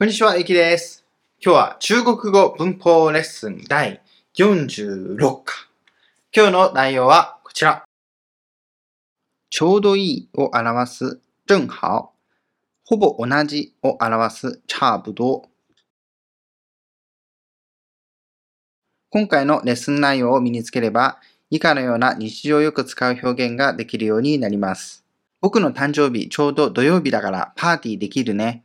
こんにちは、ゆきです。今日は中国語文法レッスン第46課。今日の内容はこちら。ちょうどいいを表す正好。ほぼ同じを表す差不多。今回のレッスン内容を身につければ、以下のような日常よく使う表現ができるようになります。僕の誕生日ちょうど土曜日だからパーティーできるね。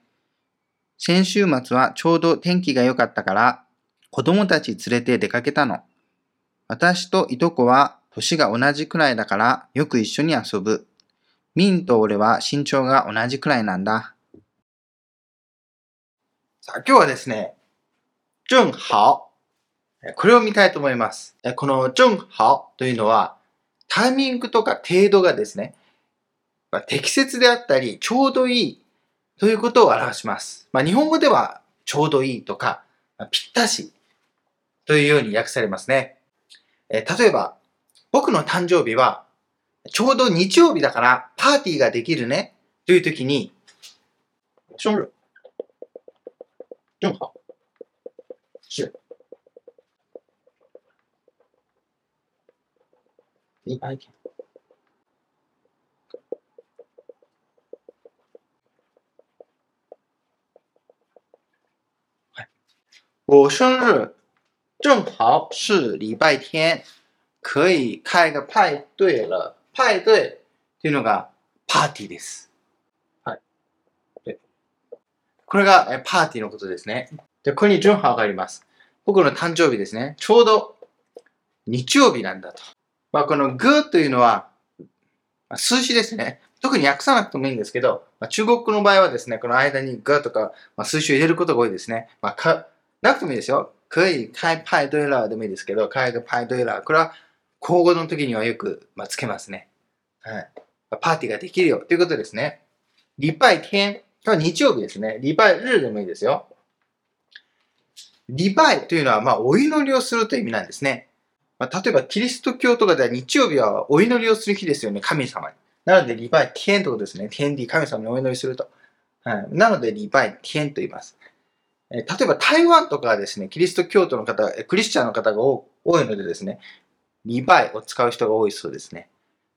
先週末はちょうど天気が良かったから子供たち連れて出かけたの。私といとこは年が同じくらいだからよく一緒に遊ぶ。ミンと俺は身長が同じくらいなんだ。さあ今日はですね、正好。これを見たいと思います。この正好というのはタイミングとか程度がですね、適切であったりちょうどいいということを表します。まあ、日本語ではちょうどいいとか、ぴったしというように訳されますね。え例えば、僕の誕生日はちょうど日曜日だからパーティーができるねという時に、生日正好是礼拜天。我生日正好是礼拜天，可以開個派對了。派對というのがパーティーです。はい。でこれがえパーティーのことですね。で、ここに正好があります。僕の誕生日ですね。ちょうど日曜日なんだと。まあ、このグというのはまあ数字ですね。特に訳さなくてもいいんですけど、まあ、中国の場合はですね、この間にグとか、まあ、数字を入れることが多いですね。まあ、かなくてもいいですよ。可以開派对了でもいいですけど、開个派对了。これは、交互の時にはよく、まあ、つけますね。はい。パーティーができるよということですね。礼拜天。これは日曜日ですね。礼拜日でもいいですよ。礼拜というのは、まあ、お祈りをするという意味なんですね。まあ、例えば、キリスト教とかでは日曜日はお祈りをする日ですよね。神様に。なので、礼拜天ということですね。天理、神様にお祈りすると。はい。なので、礼拜天と言います。え例えば台湾とかはですね、キリスト教徒の方、クリスチャンの方が多いのでですね、リバイを使う人が多いそうですね。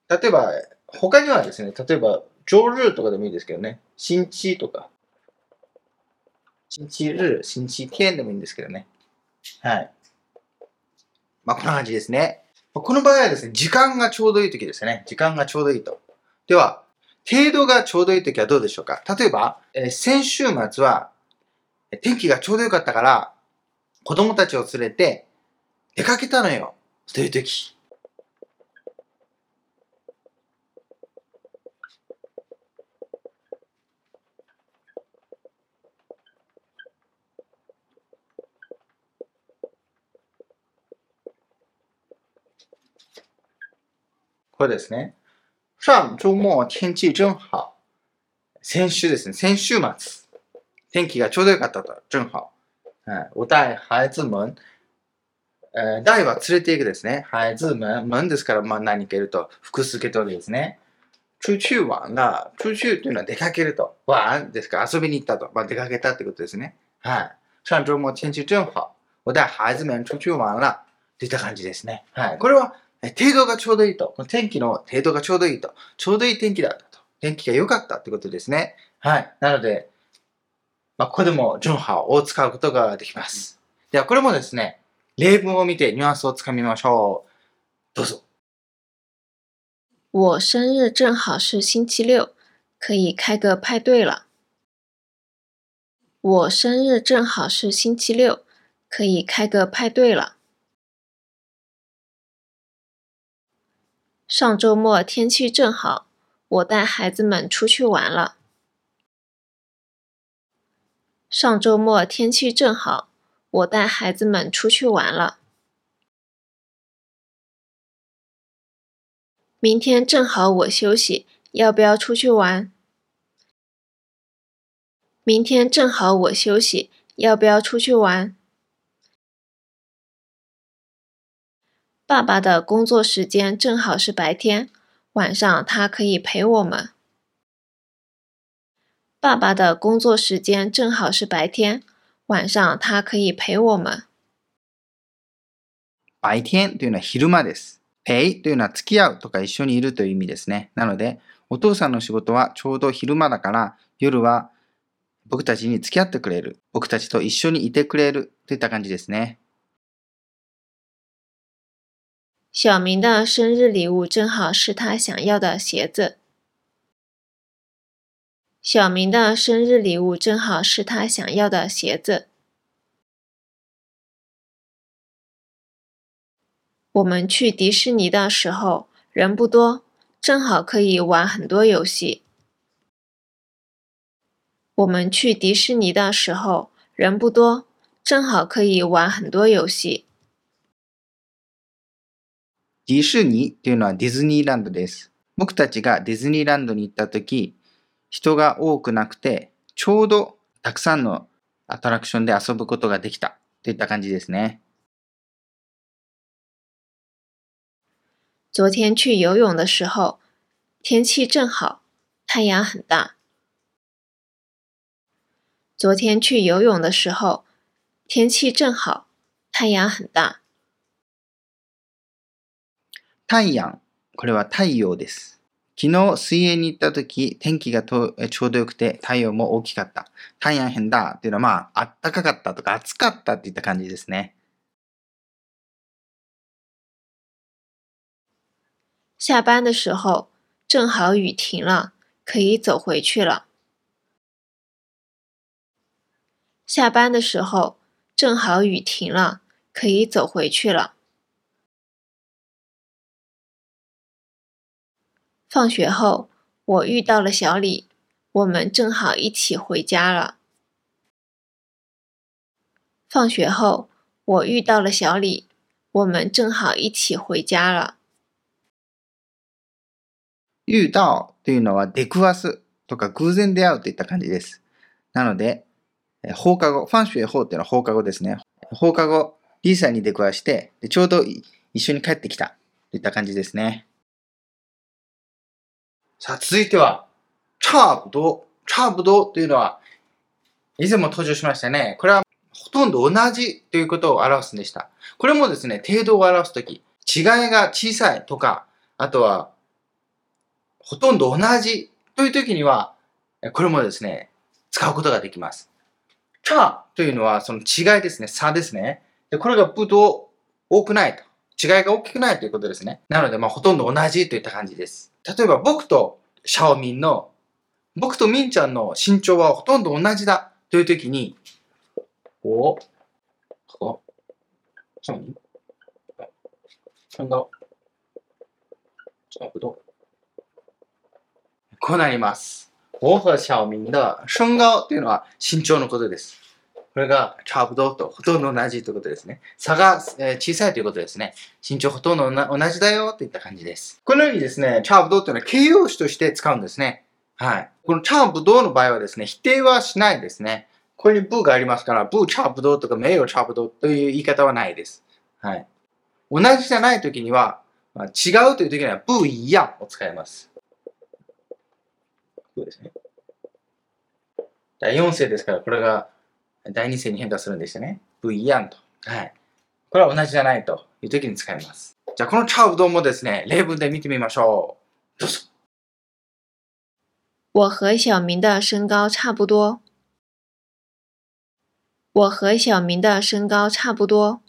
例えば、他にはですね、例えば、上日とかでもいいですけどね、新地とか、新地日、新地天でもいいんですけどね。はい。まあ、こんな感じですね。この場合はですね、時間がちょうどいい時ですね。時間がちょうどいいと。では、程度がちょうどいい時はどうでしょうか？例えば、えー先週末は、天気がちょうどよかったから、子供たちを連れて出かけたのよ。という時。これですね。上周末天気正好。先週ですね。先週末。天気がちょうどよかったと。正好。はい。我带孩子们、えー、带は連れて行くですね。孩子们、们ですから、まあ何かいると、複数形取りですね。出去玩が、出去というのは出かけると。玩ですから、遊びに行ったと。まあ出かけたってことですね。はい。上周末天気正好。我带孩子们出去玩了。といった感じですね。はい。これは、程度がちょうどいいと。この天気の程度がちょうどいいと。ちょうどいい天気だったと。天気が良かったってことですね。はい。なので、まあ、ここでも正好を使うことができます。では、これもですね、例文を見てニュアンスをつかみましょう。どうぞ。我生日正好是星期六，可以开个派对了。我生日正好是星期六，可以开个派对了。上周末天气正好，我带孩子们出去玩了。上周末天气正好，我带孩子们出去玩了。明天正好我休息，要不要出去玩？明天正好我休息，要不要出去玩？爸爸的工作时间正好是白天，晚上他可以陪我们。爸爸的工作时间正好是白天，晚上他可以陪我们。白天というのは昼間です。ペイというのは付き合うとか一緒にいるという意味ですね。なので、お父さんの仕事はちょうど昼間だから、夜は僕たちに付き合ってくれる。僕たちと一緒にいてくれるといった感じですね。小明的生日礼物正好是他想要的鞋子。小明的生日礼物正好是他想要的鞋子。我们去迪士尼的时候人不多，正好可以玩很多游戏。我们去迪士尼的时候人不多，正好可以玩很多游戏。迪士尼というのはディズニーランドです。僕たちがディズニーランドに行った時。人が多くなくて、ちょうどたくさんのアトラクションで遊ぶことができたといった感じですね。昨天去游泳的时候，天气正好，太阳很大。昨天去游泳的时候，天气正好，太陽很大。太陽。これは太陽です。昨日水泳に行った時、天気がとちょうどよくて太陽も大きかった。太陽変だっていうのはまあ、あったかかったとか暑かったっていった感じですね。下班的时候，正好雨停了，可以走回去了。下班的时候，正好雨停了，可以走回去了。放学后，我遇到了小李，我们正好一起回家了。放学后，我遇到了小李，我们正好一起回家了。遇到というのは出くわすとか偶然出会うといった感じです。なので、え放課後、ファンシュエホーっていうのは放課後ですね。放課後、リーサに出くわして、でちょうどい一緒に帰ってきたといった感じですね。さあ、続いては、差不多。差不多というのは、以前も登場しましたね。これはほとんど同じということを表すんでした。これもですね、程度を表すとき、違いが小さいとか、あとは、ほとんど同じというときには、これもですね、使うことができます。差というのはその違いですね、差ですね。でこれがブド多くないと。違いが大きくないということですね。なので、まあ、ほとんど同じといった感じです。例えば、僕とシャオミンの、僕とミンちゃんの身長はほとんど同じだというときに、おここ、シャオミン？こうなります。我和小明的身高というのは身長のことです。これが差不多とほとんど同じということですね。差が、え小さいということですね。身長ほとんど同じだよといった感じです。このようにですね、差不多というのは形容詞として使うんですね。はい。この差不多の場合はですね、否定はしないですね。ここにブがありますから、ブ差不多とか名誉差不多という言い方はないです。はい。同じじゃないときには、まあ、違うというときには、不一样を使います。そうですね。第4世ですから、これが第2世に変化するんでしたね。不一样と。はい。これは同じじゃないという時に使います。じゃあ、この差不多もですね、例文で見てみましょう。どうぞ。我和小明的身高差不多。我和小明的身高差不多。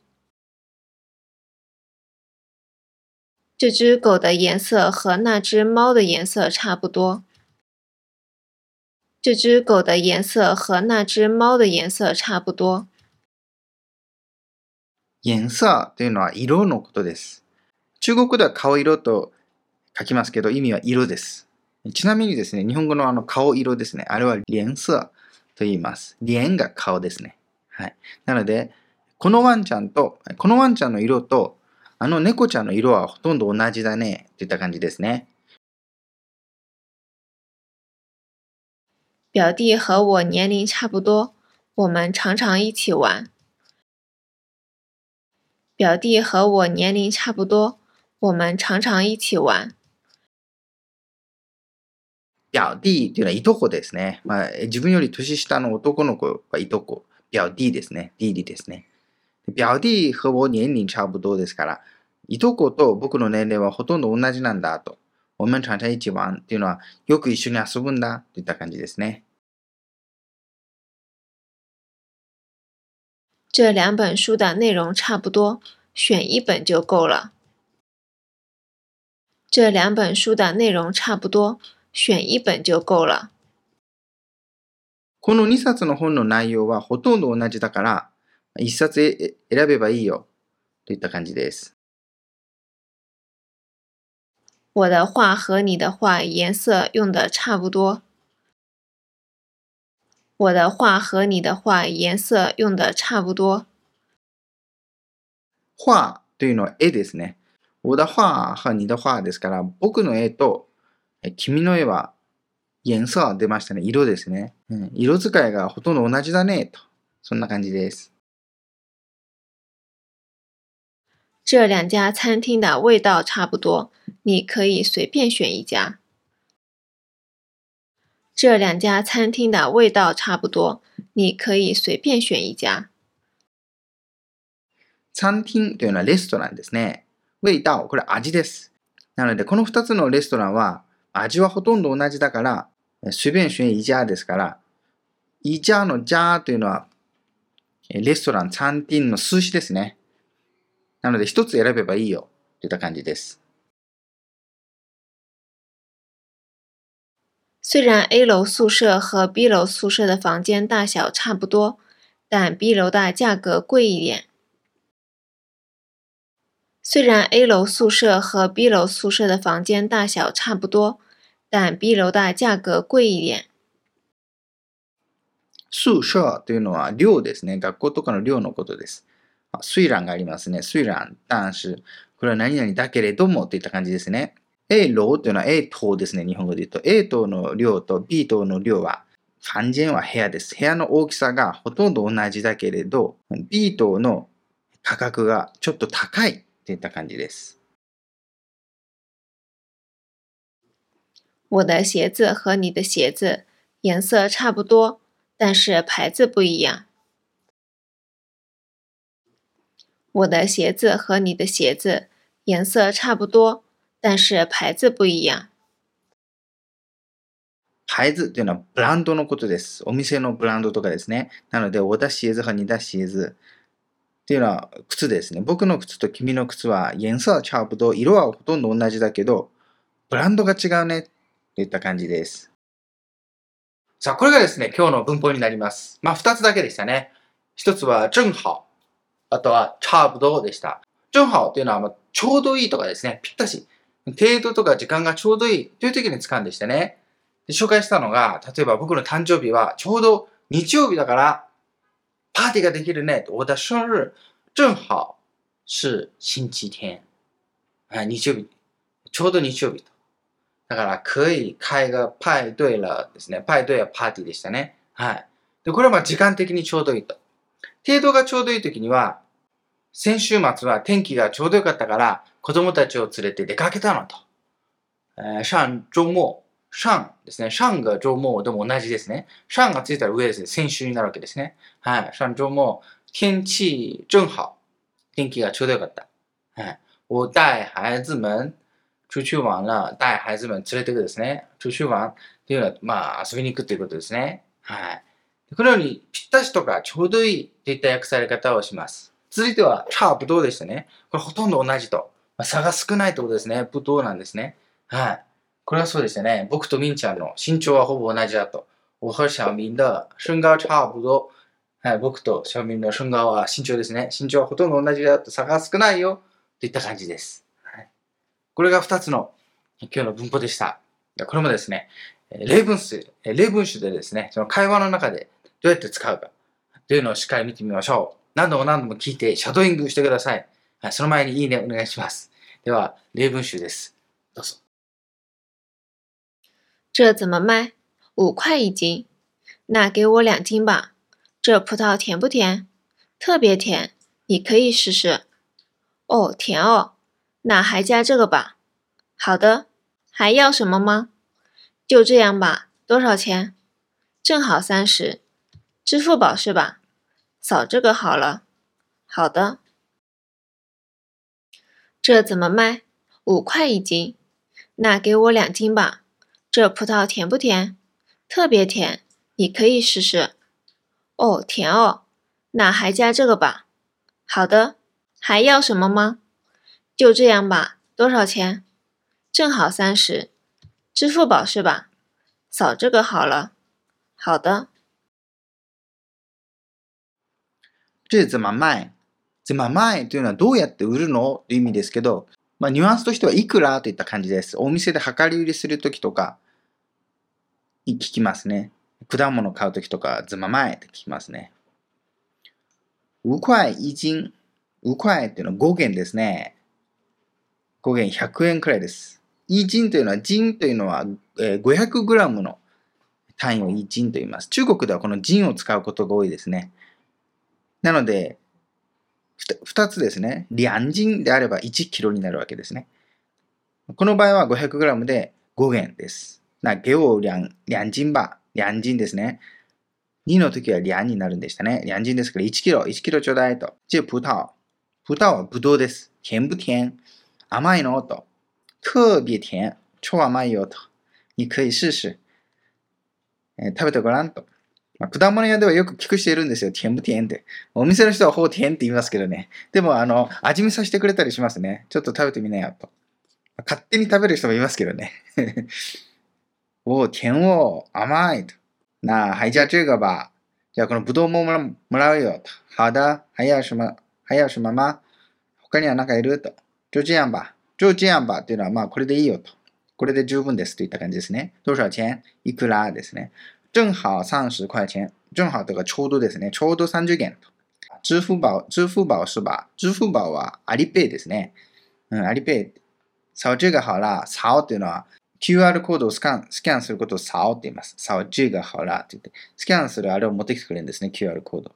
这只狗的颜色和那只猫的颜色差不多。这只狗的颜色和那只猫的颜色差不多。颜色というのは色のことです。中国では顔色と書きますけど、意味は色です。ちなみにですね、日本語のあの顔色ですね。あれは脸色と言います。脸が顔ですね。はい。なので、このワンちゃんと、このワンちゃんの色と、あの猫ちゃんの色はほとんど同じだね。といった感じですね。表弟和我年龄差不多，我们常常一起玩。表弟和我年龄差不多，我们常常一起玩。 表弟っていうのはいとこですね。まあ、自分より年下の男の子はいとこ。表弟ですね。弟弟ですね。表弟和我年龄差不多ですから、いとこと僕の年齢はほとんど同じなんだと。 我们常常一起玩っていうのは、よく一緒に遊ぶんだといった感じですね。这两本书的内容差不多，选一本就够了。这两本书的内容差不多，选一本就够了。この2冊の本の内容はほとんど同じだから、1冊選べばいいよといった感じです。我的画和你的画颜色用的差不多。我的画和你的画颜色用的差不多。画というのは絵ですね。我的画和你的画ですから、僕の絵と君の絵は颜色出ましたね。色ですね、うん。色使いがほとんど同じだね。と。そんな感じです。 这两家餐厅的味道差不多，你可以随便选一家。这两家餐厅的味道差不多，你可以随便选一家。餐厅というのはレストランですね。味道、これ味です。なので、この二つのレストランは味はほとんど同じだから、随便選一家ですから、一家の家というのはレストラン、餐厅の数詞ですね。なので、一つ選べばいいよといった感じです。虽然 A 楼宿舍和 B 楼宿舍的房间大小差不多，但 B 楼的价格贵一点。虽然 A 楼宿舍和 B 楼宿舍的房间大小差不多，但 B 楼的价格贵一点。宿舍というのは寮ですね。学校とかの寮のことです。虽然がありますね。虽然、但是、これは何々だけれどもといった感じですね。A 楼というのは A 棟ですね。日本語で言うと。A 棟の量と B 棟の量は、完全は部屋です。部屋の大きさがほとんど同じだけれど、B 棟の価格がちょっと高いといった感じです。我的鞋子和你的鞋子颜色差不多，但是牌子不一样。我的鞋子和你的鞋子颜色差不多。但是牌子不一样。牌子っていうのはブランドのことです。お店のブランドとかですね。なので、我的鞋子和你的鞋子っていうのは靴ですね。僕の靴と君の靴は颜色は差不多。色はほとんど同じだけど、ブランドが違うねといった感じです。さあ、これがですね、今日の文法になります。まあ、二つだけでしたね。一つは正好。あとは差不多でした。正好というのは、ちょうどいいとかですね。ぴったし。程度とか時間がちょうどいいという時に使うんでしてね。で紹介したのが、例えば僕の誕生日はちょうど日曜日だから、パーティーができるね。我的生日正好是星期天。はい、日曜日。ちょうど日曜日と。だから、可以開个派对了ですね。派对はパーティーでしたね。はい。で、これはまあ時間的にちょうどいいと。程度がちょうどいい時には、先週末は天気がちょうどよかったから、子供たちを連れて出かけたのと。えー、上周末。上ですね。上が周末でも同じですね。上がついたら上ですね。先週になるわけですね。はい。上周末、天气正好。天気がちょうどよかった。はい。我带孩子们出去玩了。带孩子们連れてくですね。出去玩っていうのは、まあ、遊びに行くということですね。はい。このように、ぴったしとかちょうどいいといった訳され方をします。続いては、差不多でしたね？これほとんど同じと。まあ、差が少ないってことですね。不当なんですね？はい。これはそうでしたね。僕とみんちゃんの身長はほぼ同じだと。我和小明的身高差不多。はい、僕と小明の身高は身長ですね。身長はほとんど同じだと差が少ないよ。といった感じです。はい、これが2つの今日の文法でした。これもですね、例文詞、例文詞でですね、その会話の中でどうやって使うかというのをしっかり見てみましょう。何度も何度も聞いてシャドーイングしてください。はい、その前にいいねお願いします。では、例文集です。どうぞ。这怎么卖？五块一斤。那给我两斤吧。这葡萄甜不甜？特别甜，你可以试试。哦，甜哦。那还加这个吧。好的。还要什么吗？ 就这样吧，多少钱？正好三十。 支付宝是吧？扫这个好了。好的。这怎么卖？五块一斤。那给我两斤吧。这葡萄甜不甜？特别甜，你可以试试。哦，甜哦。那还加这个吧。好的。还要什么吗？就这样吧。多少钱？正好三十。支付宝是吧？扫这个好了。好的。这怎么卖？怎么卖というのはどうやって売るのという意味ですけど、まあ、ニュアンスとしてはいくらといった感じです。お店で量り売りするときとかに聞きますね。果物買うときとか、怎么卖って聞きますね。五块一斤。五块っていうのは5元ですね。5元100円くらいです。一斤というのは、斤というのは、500g の単位を一斤と言います。中国ではこの斤を使うことが多いですね。なので、二つですね。両斤であれば1キロになるわけですね。この場合は 500g で5元です。な、ゲオ両両斤ば、両斤ですね。2の時は両になるんでしたね。両斤ですから1キロ、1キロちょうだいと。这葡萄。葡萄はブドウです。甜不甜？甘いの？と。特別甜？超甘いよと。你可以試試。えー、食べてごらんと。まあ、果物屋ではよく聞くしているんですよ。甜不甜って。お店の人はほう甜って言いますけどね。でも、あの、味見させてくれたりしますね。ちょっと食べてみなよと。勝手に食べる人もいますけどね。おう、甜を甘いと。なあ、はい、じゃあ这个吧。じゃあこのぶどうももらうよと。好的、还要什么、还要什么吗他には何かいると。就这样吧。就这样吧っていうのは、まあこれでいいよと。これで十分ですといった感じですね。多少钱いくら？ですね。正好三十块钱。正好这个ちょうどですね。ちょうど30元と。支付宝、支付宝是吧？支付宝はアリペイですね。うん、アリペイ。扫这个好啦。扫っていうのは QR コードをスキャンスキャンすることを扫って言います。扫这个好啦って言って、スキャンするあれを持ってきてくれるんですね。QR コード。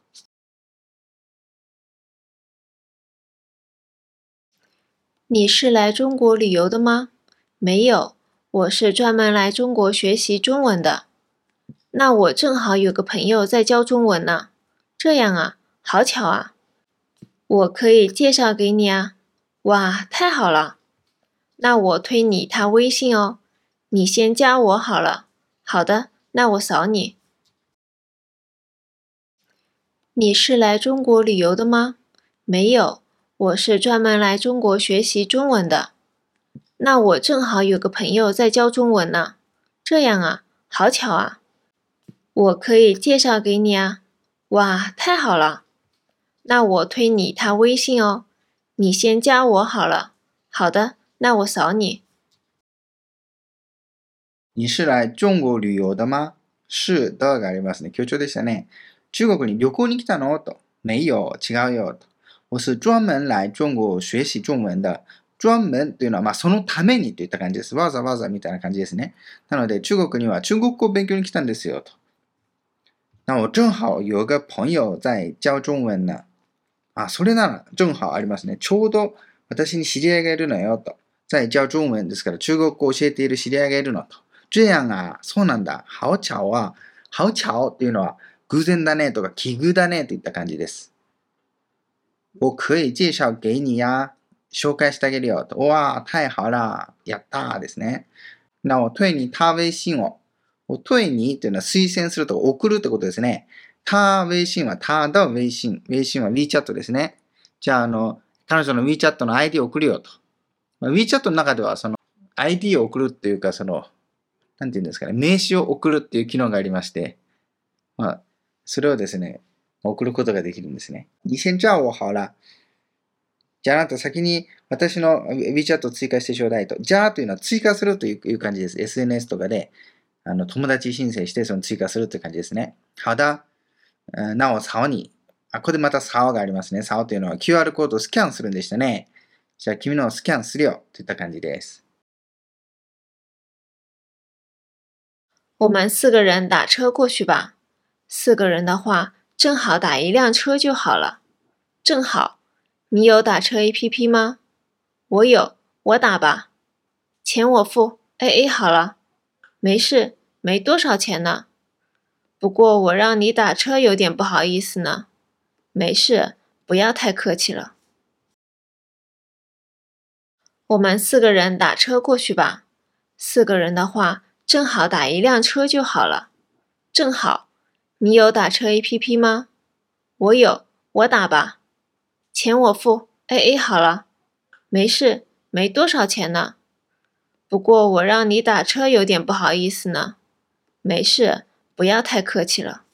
你是来中国旅游的吗？没有，我是专门来中国学习中文的。那我正好有个朋友在教中文呢。这样啊，好巧啊！我可以介绍给你啊。哇，太好了！那我推你他微信哦，你先加我好了。好的，那我扫你。你是来中国旅游的吗？没有。我是专门来中国学习中文的，那我正好有个朋友在教中文呢。这样啊，好巧啊！我可以介绍给你啊。哇，太好了！那我推你他微信哦，你先加我好了。好的，那我扫你。你是来中国旅游的吗？是的，がありますね。強調でしたね。中国に旅行に来たのと。没有、違うよと。我是专门来中国学习中文的。专門というのは、まあ、そのためにといった感じです。わざわざみたいな感じですね。なので、中国には中国語を勉強に来たんですよ、と。 那我正好有个朋友在教中文呢。あ、それなら、正好ありますね。ちょうど私に知り合いがいるのよ、と。在教中文ですから、中国語を教えている知り合いがいるのと。这样あ、そうなんだ。好巧は、好巧っていうのは、偶然だねとか、奇遇だねといった感じです。我可以介紹给你や、紹介してあげるよ。わあ、太好了。やったーですね。なお、退に他微信を。退にというのは推薦すると送るってことですね。他微信は他的微信。微信は WeChat ですね。じゃあ、あの、彼女の WeChat の ID を送るよと。まあ、WeChat の中では、その ID を送るっていうか、その、なんていうんですかね、名刺を送るっていう機能がありまして、まあ、それをですね、送ることができるんですね。你先叫我好了。じゃああなた先に私の WeChat を追加してちょうだいと。じゃあというのは追加するという感じです。SNS とかであの友達申請してその追加するという感じですね。好だ。なお、竿に。あ、ここでまた竿がありますね。竿というのは QR コードをスキャンするんでしたね。じゃあ君のをスキャンするよといった感じです。我们四个人打车过去吧。四个人的话。正好打一辆车就好了。正好，你有打车 APP 吗？我有，我打吧。钱我付，AA 好了。没事，没多少钱呢。不过我让你打车有点不好意思呢。没事，不要太客气了。我们四个人打车过去吧。四个人的话，正好打一辆车就好了。正好，你有打车 APP 吗？我有，我打吧。钱我付，AA 好了。没事，没多少钱呢。不过我让你打车有点不好意思呢。没事，不要太客气了。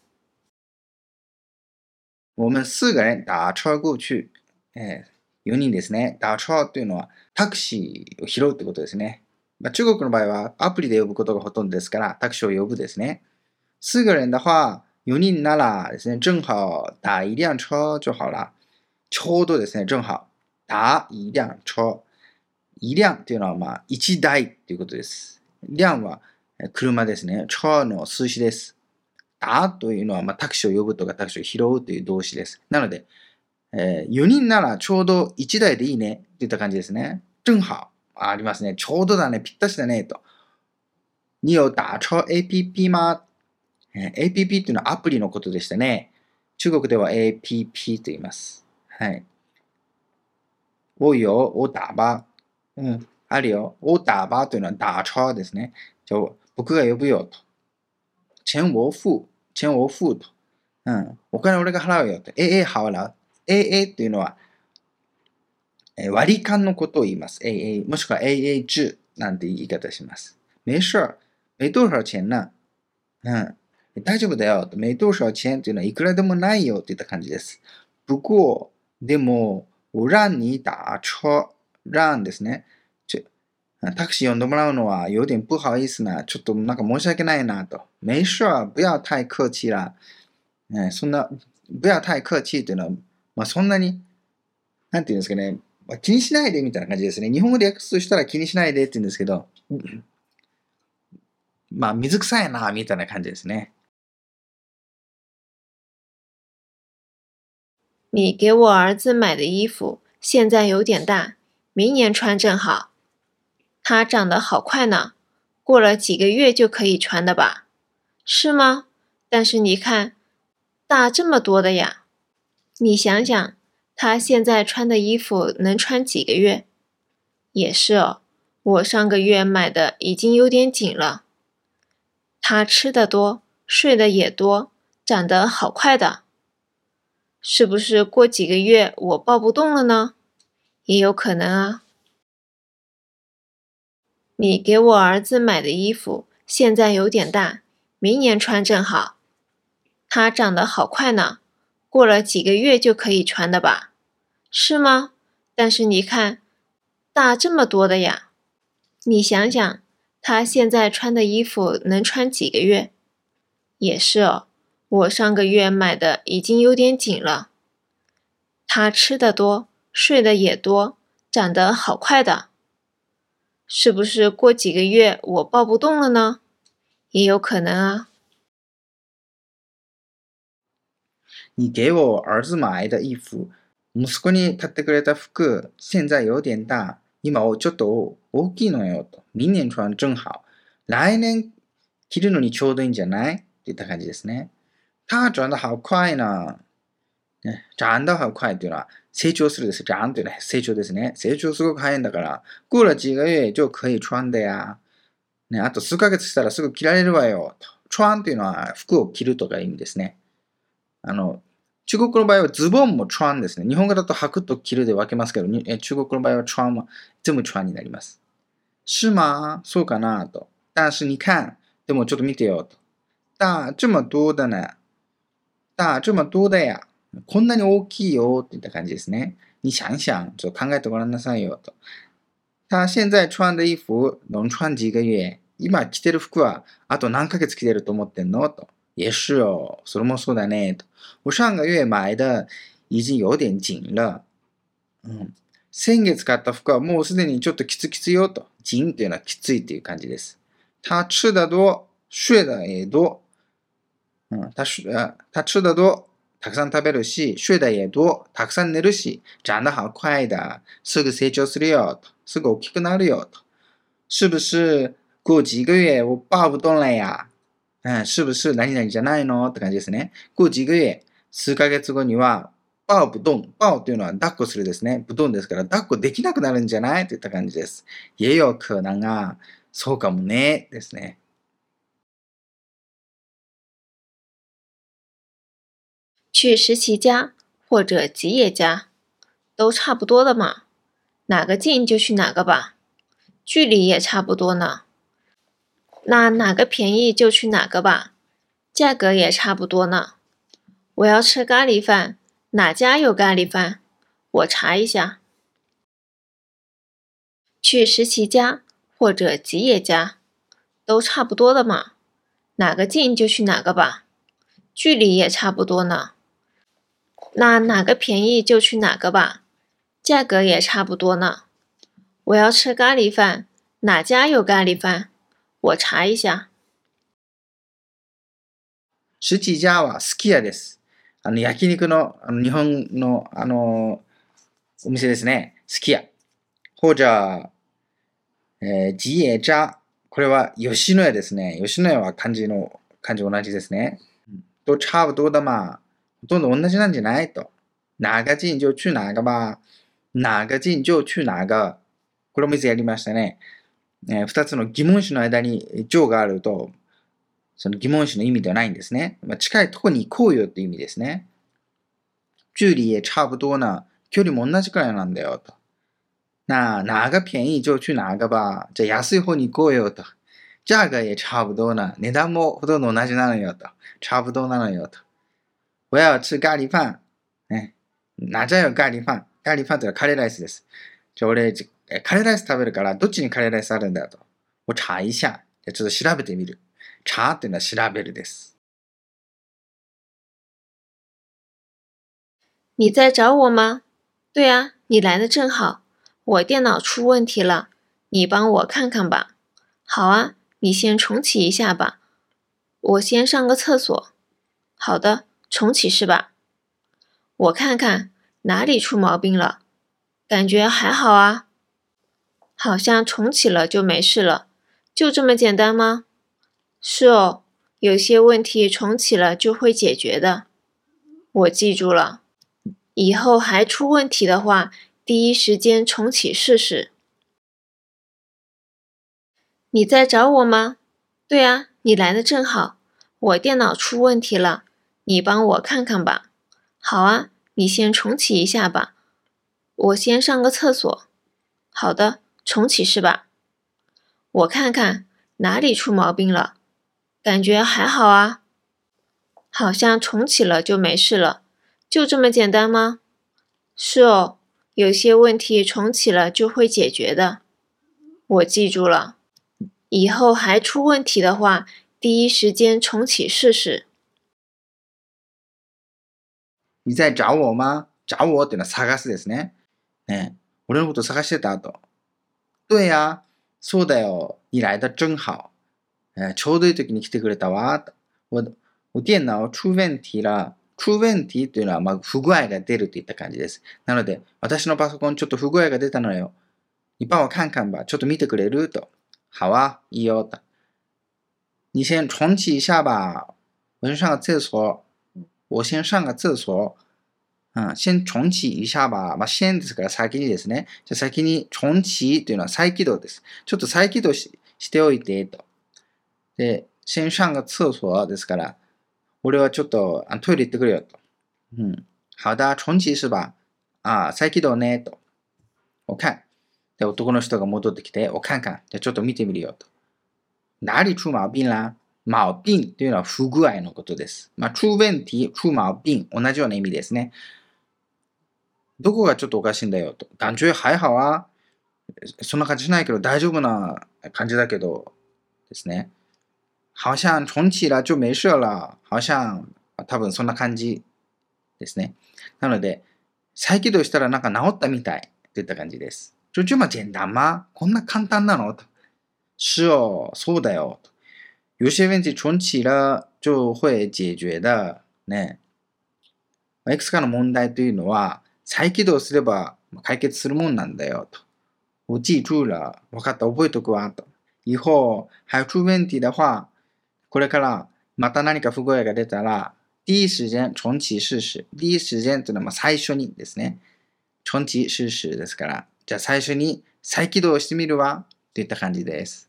我们四个人打車過去。えー、4人ですね。打車というのはタクシーを拾うってことですね。まあ、中国の場合はアプリで呼ぶことがほとんどですから、タクシーを呼ぶですね。四个人的话、4人ならですね、正好打一辆車就好了。ちょうどですね、正好打一辆 車。一辆というのはまあ一台ということです。辆は車ですね。車の数詞です。打というのはまあタクシーを呼ぶとかタクシーを拾うという動詞です。なので、えー、4人ならちょうど1台でいいねといった感じですね。正好ありますね。ちょうどだね。ぴったしだね。と。你有打車 APP 吗、えー、?APP っていうのはアプリのことでしたね。中国では APP と言います。はい。我有、我打吧。うん。あるよ。我打吧というのは打車ですね。じゃ、僕が呼ぶよと。钱我付。钱我付と。うん。お金俺が払うよと。AA 払う。AA っていうのは、え割り勘のことを言います。AA。もしくは AA 制なんて言い方します。没事。没多少钱な。うん。大丈夫だよ。没多少钱というのはいくらでもないよといった感じです。不过、でも、我让你打車。让ですね。タクシー呼んでもらうのは有点不好意思な。ちょっとなんか申し訳ないなと。没事、不要太客气啦。そんな、不要太客气というのは、まあそんなに、なんていうんですかね。まあ、気にしないでみたいな感じですね。日本語で訳すとしたら気にしないでって言うんですけど、まあ水臭いな、みたいな感じですね。你给我儿子买的衣服现在有点大，明年穿正好。他长得好快呢，过了几个月就可以穿的吧？是吗？但是你看，大这么多的呀！你想想，他现在穿的衣服能穿几个月？也是哦，我上个月买的已经有点紧了。他吃的多，睡的也多，长得好快的。是不是过几个月我抱不动了呢？也有可能啊。你给我儿子买的衣服现在有点大，明年穿正好。他长得好快呢，过了几个月就可以穿的吧？是吗？但是你看，大这么多的呀！你想想，他现在穿的衣服能穿几个月？也是哦。我上个月买的已经有点紧了。他吃的多，睡的也多，长得好快的。是不是过几个月我抱不动了呢？也有可能啊。你给我儿子买的衣服，息子に買ってくれた服、现在有点大。今ちょっと大きいのよと。明年穿正好。来年着るのにちょうどいいんじゃないっていった感じですね。他长得好快呢。长得好快っていうのは、 成長するです。長というのは成長ですね。成長すごく早いんだから、过了几个月就可以穿的や。ね、あと数ヶ月したらすぐ着られるわよ。穿というのは服を着るとか意味ですね。あの、中国の場合はズボンも穿ですね。日本語だと履くと着るで分けますけど、中国の場合は穿は全部穿になります。是吗そうかなと。但是你看、でもちょっと見てよと。大这么多的呢。大这么多的や。こんなに大きいよっていった感じですね。你想想、ちょっと考えてごらんなさいよと。他現在穿的衣服能穿几个月今着てる服はあと何ヶ月着てると思ってんの？と。也是哦、それもそうだねと。我上个月買的已经有点紧了。うん。先月買った服はもうすでにちょっときつきつよと。紧っていうのはきついっていう感じです。他吃的多、睡的也多。うん、他他吃的多、たくさん食べるし、睡得也多、たくさん寝るし、长得好快的、すぐ成長するよ、すぐ大きくなるよ、と是不是过几个月我抱不动了呀。嗯，是不是何々じゃないのって感じですね。过几个月、数ヶ月後には、抱不動。抱というのは抱っこするですね。不動ですから、抱っこできなくなるんじゃないといった感じです。也有可能が、そうかもね。ですね。去石岐家或者吉野家，都差不多的嘛，哪个近就去哪个吧，距离也差不多呢。那哪个便宜就去哪个吧，价格也差不多呢。我要吃咖喱饭，哪家有咖喱饭？我查一下。去石岐家或者吉野家，都差不多的嘛，哪个近就去哪个吧，距离也差不多呢。那哪个便宜就去哪个吧，价格也差不多呢。我要吃咖喱饭，哪家有咖喱饭？我查一下。十几家はすき家です。あの焼肉のあの日本のあのお店ですね。すき家。或者、えー、自衛茶。これは吉野家ですね。吉野家は漢字の漢字同じですね。と差不多的嘛。 ほとんど同じなんじゃない？と。哪个近就去哪个吧。哪个近就去哪个。これも以前やりましたね。えー、二つの疑問詞の間に情があると、その疑問詞の意味ではないんですね。まあ、近いとこに行こうよっていう意味ですね。距離也差不多な、距離も同じくらいなんだよと。なあ、哪个便宜就去哪个吧。じゃあ安い方に行こうよと。价格也差不多な。値段もほとんど同じなのよと。差不多なのよと。我要吃咖喱饭。ね。哪家有咖喱饭咖喱飯というのはカレーライスです。じゃあ俺、カレーライス食べるから、どっちにカレーライスあるんだよと。我查一下。ちょっと調べてみる。查っていうのは調べるです。你在找我吗？对啊，你来的正好。我电脑出问题了，你帮我看看吧。好啊，你先重启一下吧。我先上个厕所。好的。重启是吧？我看看哪里出毛病了，感觉还好啊。好像重启了就没事了，就这么简单吗？是哦，有些问题重启了就会解决的。我记住了，以后还出问题的话，第一时间重启试试。你在找我吗？对啊，你来的正好，我电脑出问题了。你帮我看看吧。好啊，你先重启一下吧。我先上个厕所。好的，重启是吧？我看看哪里出毛病了，感觉还好啊。好像重启了就没事了，就这么简单吗？是哦，有些问题重启了就会解决的。我记住了，以后还出问题的话，第一时间重启试试。你在找我吗？找我？っていうのは探すですね。ね俺のこと探してた？と。对や、そうだよ。你来的真好。えちょうどいい時に来てくれたわ。我我電脑出問題了。出問題というのは、まあ、不具合が出るといった感じです。なので、私のパソコンちょっと不具合が出たのよ。你帮我看看吧。ちょっと見てくれる？と。好啊，いいよと。你先重启一下吧。我先上个厕所。我先上个厕所。うん、先重启一下吧。まあ、先ですから先にですね。じゃ先に重启というのは再起動です。ちょっと再起動ししておいてと。で、先上个厕所ですから、俺はちょっとあトイレ行ってくれよと。うん。好的、重启是吧あ、再起動ねと。おかん。で、男の人が戻ってきて、おかんかん。じゃちょっと見てみるよと。哪里出毛病啦毛病というのは不具合のことです。まあ、出問題、出毛病、同じような意味ですね。どこがちょっとおかしいんだよと。感觉还好啊。そんな感じしないけど大丈夫な感じだけどですね。好像重启了就没事了。好像多分そんな感じですね。なので、再起動したらなんか治ったみたいといった感じです。就这么简单吗こんな簡単なのと。是哦、そうだよ。と有些问题重启了就会解决的。ね。いくつかの問題というのは、再起動すれば解決するもんなんだよと。我記住了。分かった、覚えとくわ。と。以后还出问题的话、これからまた何か不具合が出たら、第一時間重启試試。第一時間というのは最初にですね。重启試試ですから、じゃあ最初に再起動してみるわといった感じです。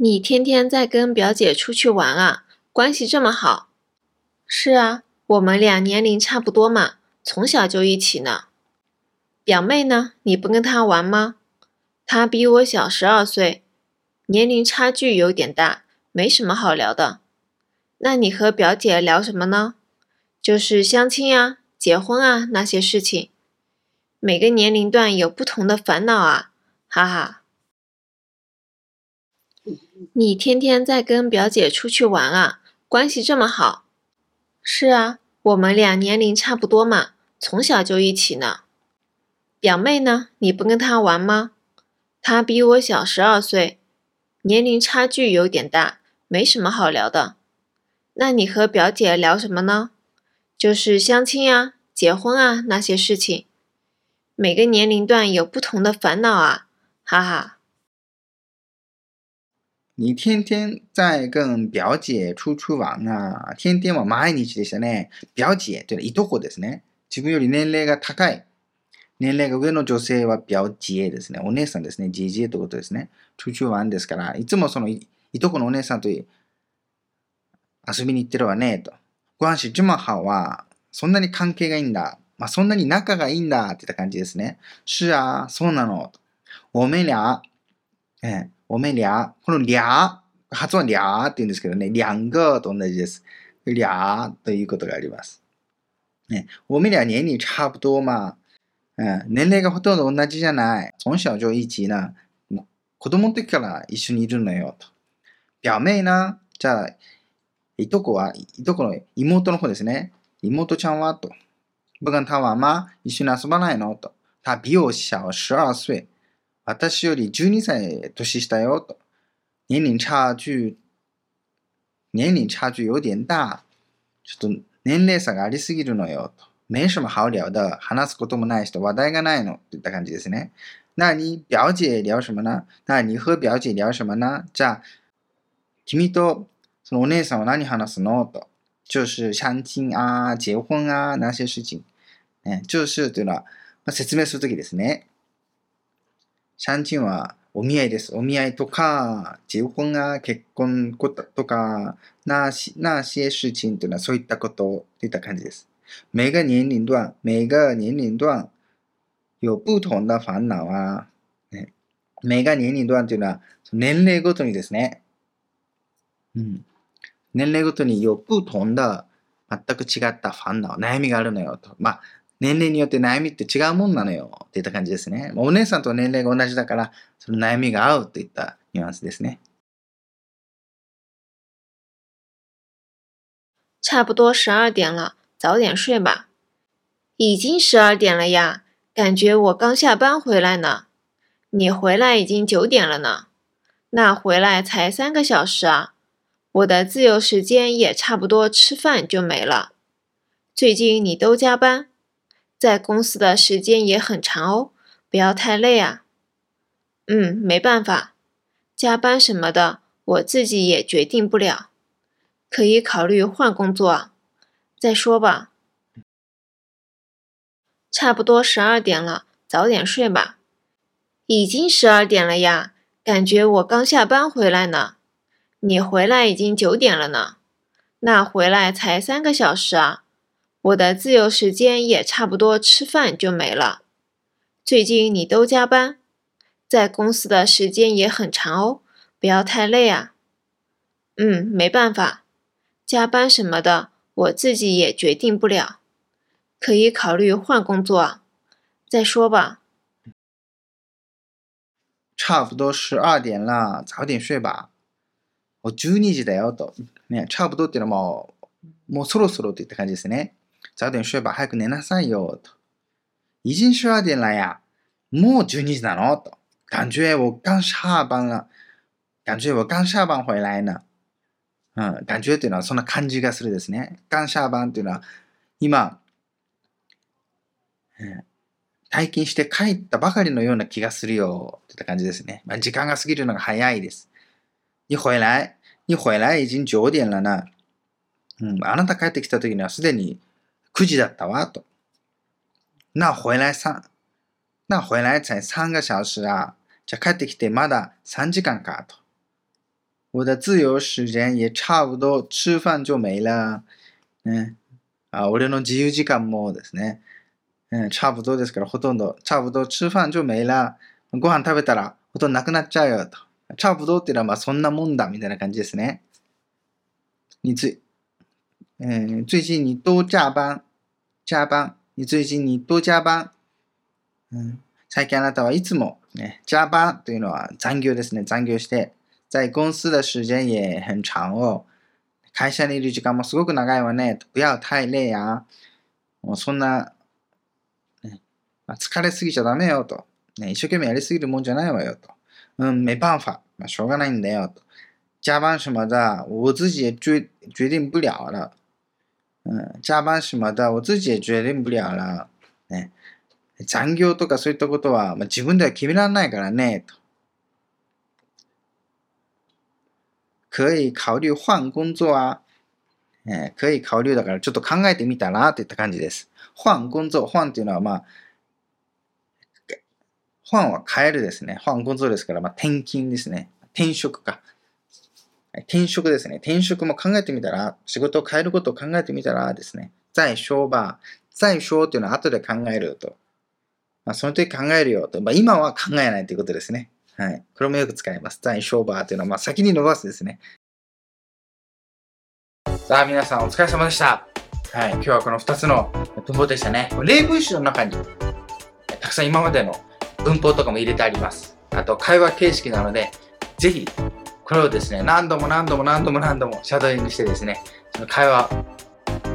你天天在跟表姐出去玩啊，关系这么好？是啊，我们俩年龄差不多嘛，从小就一起呢。表妹呢？你不跟她玩吗？她比我小十二岁，年龄差距有点大，没什么好聊的。那你和表姐聊什么呢？就是相亲啊、结婚啊那些事情。每个年龄段有不同的烦恼啊，哈哈。你天天在跟表姐出去玩啊，关系这么好？是啊，我们俩年龄差不多嘛，从小就一起呢。表妹呢？你不跟她玩吗？她比我小十二岁，年龄差距有点大，没什么好聊的。那你和表姐聊什么呢？就是相亲啊、结婚啊那些事情。每个年龄段有不同的烦恼啊，哈哈。你天天在跟表姐出去玩啊。天天は毎日でしたね。表姐といういとこですね。自分より年齢が高い。年齢が上の女性は表姐ですね。お姉さんですね。姐姐ということですね。出去玩ですから、いつもそのいとこのお姉さんと遊びに行ってるわね、と。关系这么好は、そんなに関係がいいんだ。まあ、そんなに仲がいいんだって言った感じですね。是啊、そうなの。我们俩、えー我们俩、この俩、発音俩って言うんですけどね、两个と同じです。俩ということがあります。ね、我们俩年龄差不多嘛。うん、年齢がほとんど同じじゃない。从小就一起な。子供の時から一緒にいるのよ、と。表妹な。じゃあ、いとこは、いとこの妹の方ですね。妹ちゃんはと。不跟他玩吗一緒に遊ばないのと。他比我小十二岁。私より12歳年下よ、と。年龄差距、年龄差距有点大。ちょっと年齢差がありすぎるのよ、と。没什么好聊的。話すこともない人、話題がないの。といった感じですね。那你表姐聊什么呢那你和表姐聊什么呢じゃあ、君とそのお姉さんは何話すのと。就是相親啊、結婚啊、那些事情。ね、就是というのは、まあ、説明するときですね。相親はお見合いです。お見合いとか、結婚啊、結婚ととか、那些那些事情というのはそういったことといった感じです。每个年龄段、每个年龄段有不同的烦恼啊。ね、每个年龄段というのは年齢ごとにですね。うん。年齢ごとに有不同的、全く違った煩恼、悩みがあるのよと。まあ、年齢によって悩みって違うもんなのよっていった感じですね。お姉さんと年齢が同じだから、その悩みが合うといったニュアンスですね。差不多十二点了，早点睡吧。已经十二点了呀，感觉我刚下班回来呢。你回来已经九点了呢，那回来才三个小时啊。我的自由时间也差不多吃饭就没了。最近你都加班，在公司的时间也很长哦，不要太累啊。嗯，没办法，加班什么的我自己也决定不了，可以考虑换工作啊。再说吧。差不多十二点了，早点睡吧。已经十二点了呀，感觉我刚下班回来呢。你回来已经九点了呢，那回来才三个小时啊。我的自由时间也差不多吃饭就没了。最近你都加班，在公司的时间也很长哦，不要太累啊。嗯，没办法，加班什么的我自己也决定不了，可以考虑换工作啊。再说吧。差不多十二点了，早点睡吧。もう12時だよと。ね、差不多っていうのはもう、もうそろそろといった感じですね。 早点睡吧、早く寝なさいよと。已经十二点了呀。もう12時なのと。感觉我刚下班了。感觉我刚下班回来呢。うん、感觉っていうのはそんな感じがするですね。刚下班っていうのは、今、えー体験して帰ったばかりのような気がするよ。って感じですね。まあ、時間が過ぎるのが早いです。你回来、你回来已经9点了な。うん、あなた帰ってきた時にはすでに9時だったわ、と。那回来三、那回来才3个小时啊。じゃ帰ってきてまだ3時間か、と。我的自由時間也差不多吃飯就没了。ね、あ俺の自由時間もですね、うん、差不多ですから、ほとんど、差不多吃飯就没了。ご飯食べたら、ほとんどなくなっちゃうよ、と。差不多っていうのは、まあ、そんなもんだ、みたいな感じですね。你最、えー、最近你多加班。加班。你最近你多加班。うん、最近あなたはいつも、ね、加班というのは残業ですね。残業して、在公司的時間也很長哦。会社にいる時間もすごく長いわね。不要太累や。もうそんな、ねまあ、疲れすぎちゃダメよと、ね。一生懸命やりすぎるもんじゃないわよと。うん、没办法。まあ、しょうがないんだよと。加班什么的，我自己也决决定不了了。うん、加班什么的、我自己也決定不了了。ね。残業とかそういったことは、まあ、自分では決められないからね、と。可以考慮換工作啊。えー、可以考慮だからちょっと考えてみたらといった感じです。換工作、換っていうのはまあ、換は変えるですね。換工作ですから、まあ、転勤ですね。転職か。転職ですね。転職も考えてみたら、仕事を変えることを考えてみたらですね。在商場。在商っていうのは後で考えると。まあ、その時考えるよと。まあ、今は考えないということですね。はい。これもよく使います。在商場というのは、まあ、先に伸ばすですね。さあ、皆さんお疲れ様でした。はい。今日はこの2つの文法でしたね。例文集の中に、たくさん今までの文法とかも入れてあります。あと、会話形式なので、ぜひ、これをですね、何度も何度も何度も何度もシャドーイングしてですね、その会話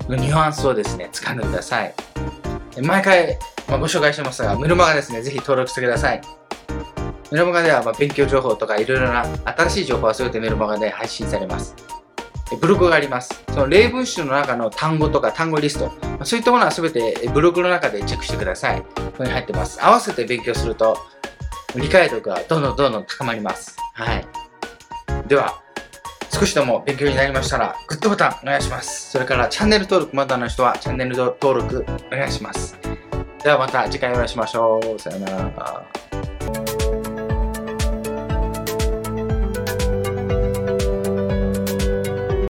のニュアンスをですね、掴んでください。毎回、まあ、ご紹介してますが、メルマガですね、ぜひ登録してください。メルマガではま勉強情報とかいろいろな新しい情報は全てメルマガで配信されます。ブログがあります。その例文集の中の単語とか単語リスト、そういったものは全てブログの中でチェックしてください。ここに入ってます。合わせて勉強すると、理解度がどんどんどんどん高まります。はい。では、少しでも勉強になりましたら、グッドボタンお願いします。それからチャンネル登録まだの人はチャンネル登録お願いします。ではまた次回お会いしましょう。さよなら。